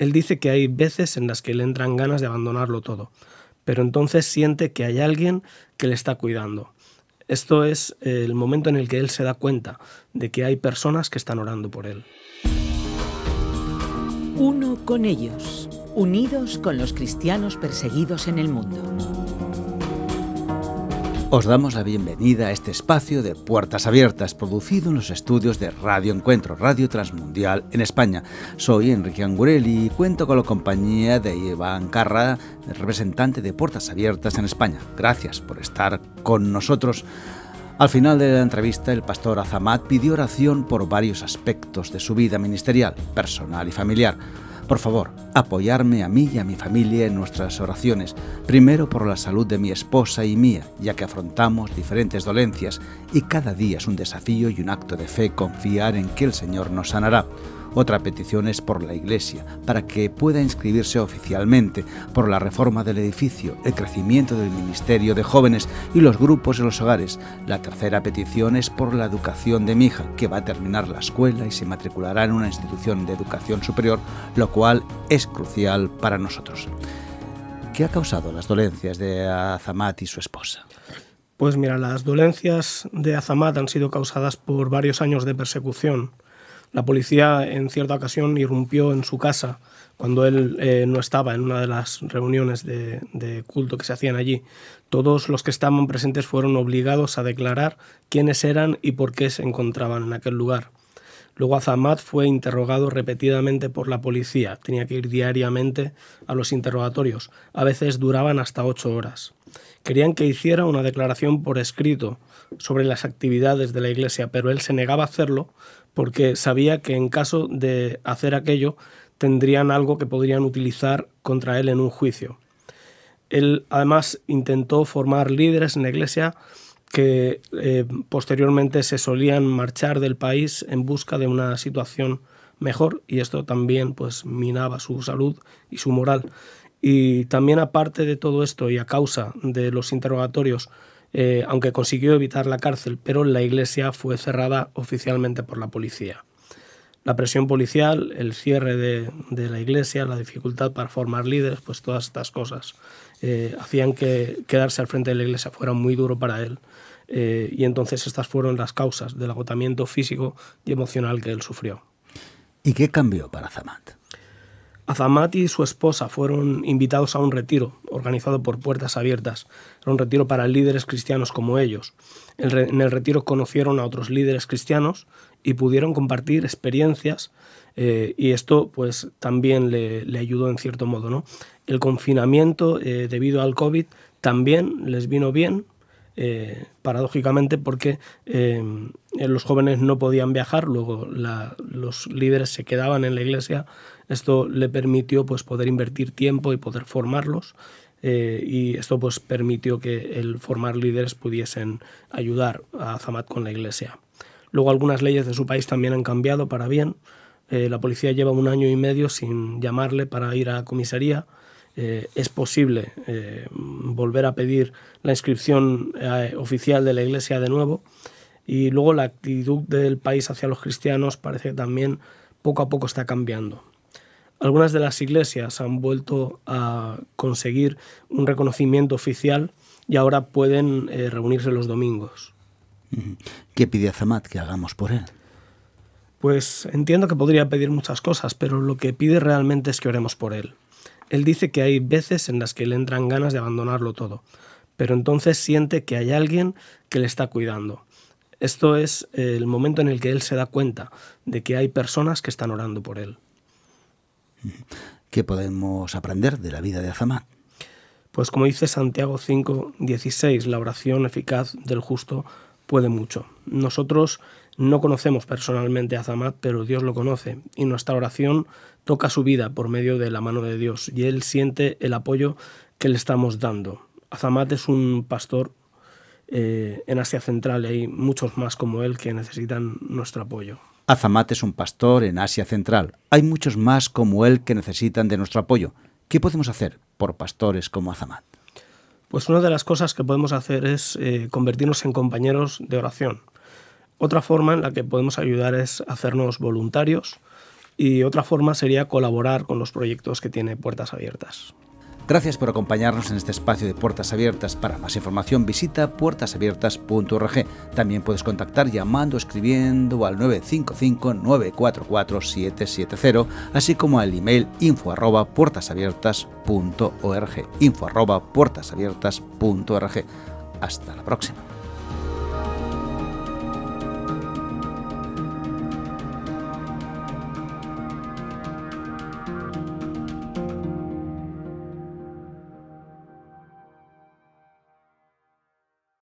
Él dice que hay veces en las que le entran ganas de abandonarlo todo, pero entonces siente que hay alguien que le está cuidando. Esto es el momento en el que él se da cuenta de que hay personas que están orando por él. Uno con ellos, unidos con los cristianos perseguidos en el mundo. Os damos la bienvenida a este espacio de Puertas Abiertas, producido en los estudios de Radio Encuentro, Radio Transmundial en España. Soy Enrique Angurelli y cuento con la compañía de Iván Carra, representante de Puertas Abiertas en España. Gracias por estar con nosotros. Al final de la entrevista, el pastor Azamat pidió oración por varios aspectos de su vida ministerial, personal y familiar. Por favor, apoyarme a mí y a mi familia en nuestras oraciones, primero por la salud de mi esposa y mía, ya que afrontamos diferentes dolencias y cada día es un desafío y un acto de fe confiar en que el Señor nos sanará. Otra petición es por la Iglesia, para que pueda inscribirse oficialmente, por la reforma del edificio, el crecimiento del ministerio de jóvenes y los grupos en los hogares. La tercera petición es por la educación de mi hija, que va a terminar la escuela y se matriculará en una institución de educación superior, lo cual es crucial para nosotros. ¿Qué ha causado las dolencias de Azamat y su esposa? Pues mira, las dolencias de Azamat han sido causadas por varios años de persecución la policía en cierta ocasión irrumpió en su casa cuando él eh, no estaba en una de las reuniones de, de, culto que se hacían allí. Todos los que estaban presentes fueron obligados a declarar quiénes eran y por qué se encontraban en aquel lugar. Luego Azamat fue interrogado repetidamente por la policía. Tenía que ir diariamente a los interrogatorios. A veces duraban hasta ocho horas. Querían que hiciera una declaración por escrito sobre las actividades de la Iglesia, pero él se negaba a hacerlo porque sabía que en caso de hacer aquello tendrían algo que podrían utilizar contra él en un juicio. Él además intentó formar líderes en la iglesia que eh, posteriormente se solían marchar del país en busca de una situación mejor y esto también pues minaba su salud y su moral. Y también aparte de todo esto y a causa de los interrogatorios eh, aunque consiguió evitar la cárcel, pero la iglesia fue cerrada oficialmente por la policía. La presión policial, el cierre de, la iglesia, la dificultad para formar líderes, pues todas estas cosas eh, hacían que quedarse al frente de la iglesia fuera muy duro para él. Eh, y entonces estas fueron las causas del agotamiento físico y emocional que él sufrió. ¿Y qué cambió para Zamat? Azamat y su esposa fueron invitados a un retiro organizado por Puertas Abiertas. Era un retiro para líderes cristianos como ellos. En el retiro conocieron a otros líderes cristianos y pudieron compartir experiencias eh, y esto pues también le, ayudó en cierto modo. ¿no? El confinamiento eh, debido al COVID también les vino bien, eh, paradójicamente porque los jóvenes no podían viajar, luego los líderes se quedaban en la iglesia esto le permitió pues, poder invertir tiempo y poder formarlos eh, y esto pues, permitió que el formar líderes pudiesen ayudar a Zamat con la iglesia. Luego algunas leyes de su país también han cambiado para bien. Eh, la policía lleva un año y medio sin llamarle para ir a comisaría. Eh, es posible volver a pedir la inscripción oficial de la iglesia de nuevo. Y luego la actitud del país hacia los cristianos parece que también poco a poco está cambiando. Algunas de las iglesias han vuelto a conseguir un reconocimiento oficial y ahora pueden eh, reunirse los domingos. ¿Qué pide Azamat que hagamos por él? Pues entiendo que podría pedir muchas cosas, pero lo que pide realmente es que oremos por él. Él dice que hay veces en las que le entran ganas de abandonarlo todo, pero entonces siente que hay alguien que le está cuidando. Esto es el momento en el que él se da cuenta de que hay personas que están orando por él. ¿Qué podemos aprender de la vida de Azamat? Pues como dice Santiago 5, 16, la oración eficaz del justo puede mucho. Nosotros no conocemos personalmente a Azamat, pero Dios lo conoce y nuestra oración toca su vida por medio de la mano de Dios y él siente el apoyo que le estamos dando. Azamat es un pastor eh, en Asia Central y hay muchos más como él que necesitan nuestro apoyo. Azamat es un pastor en Asia Central. Hay muchos más como él que necesitan de nuestro apoyo. ¿Qué podemos hacer por pastores como Azamat? Pues una de las cosas que podemos hacer es eh, convertirnos en compañeros de oración. Otra forma en la que podemos ayudar es hacernos voluntarios y otra forma sería colaborar con los proyectos que tiene Puertas Abiertas. Gracias por acompañarnos en este espacio de Puertas Abiertas. Para más información visita puertasabiertas.org. También puedes contactar llamando o escribiendo al 955-944-770, así como al email info arroba puertasabiertas.org. Info arroba puertasabiertas.org. Hasta la próxima.